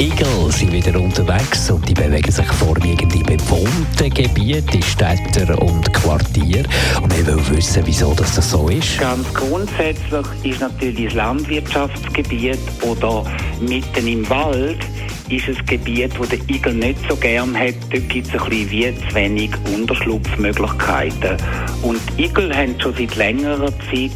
Igel sind wieder unterwegs und die bewegen sich vorwiegend in bewohnten Gebieten, in Städten und Quartieren. Und wir wollen wissen, wieso das so ist. Ganz grundsätzlich ist natürlich das Landwirtschaftsgebiet oder mitten im Wald ist ein Gebiet, wo der Igel nicht so gern hat. Dort gibt es ein bisschen wie zu wenig Unterschlupfmöglichkeiten. Und Igel haben schon seit längerer Zeit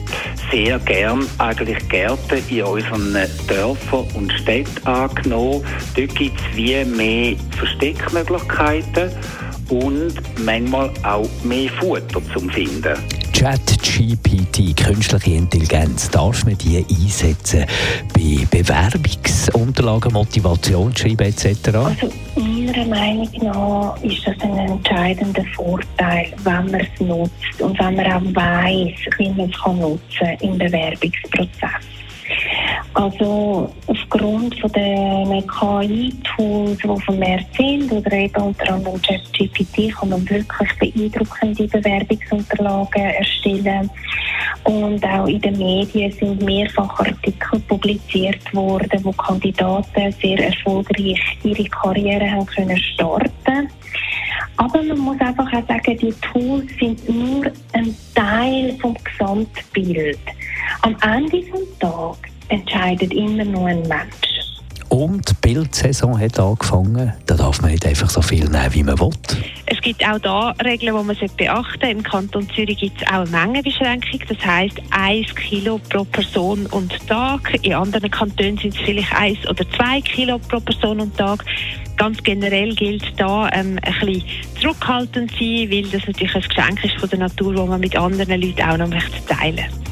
sehr gern eigentlich Gärten in unseren Dörfern und Städten angenommen. Dort gibt es wie mehr Versteckmöglichkeiten und manchmal auch mehr Futter zum Finden. ChatGPT, künstliche Intelligenz, darf man die einsetzen bei Bewerbungsunterlagen, Motivationsschreiben etc.? Also meiner Meinung nach ist das ein entscheidender Vorteil, wenn man es nutzt und wenn man auch weiß, wie man es kann nutzen im Bewerbungsprozess. Also aufgrund von den KI-Tools, die vermehrt sind, oder eben unter anderem ChatGPT, kann man wirklich beeindruckende Bewerbungsunterlagen erstellen. Und auch in den Medien sind mehrfach Artikel publiziert worden, wo Kandidaten sehr erfolgreich ihre Karriere haben können starten. Aber man muss einfach auch sagen, die Tools sind nur ein Teil vom Gesamtbild. Am Ende des Tages entscheidet immer nur ein Mensch. Und die Bildsaison hat angefangen. Da darf man nicht einfach so viel nehmen, wie man will. Es gibt auch da Regeln, die man beachten sollte. Im Kanton Zürich gibt es auch eine Mengenbeschränkung. Das heisst, 1 Kilo pro Person und Tag. In anderen Kantonen sind es vielleicht 1 oder 2 Kilo pro Person und Tag. Ganz generell gilt da ähm, ein bisschen zurückhaltend sein, weil das natürlich ein Geschenk ist von der Natur, das man mit anderen Leuten auch noch teilen möchte.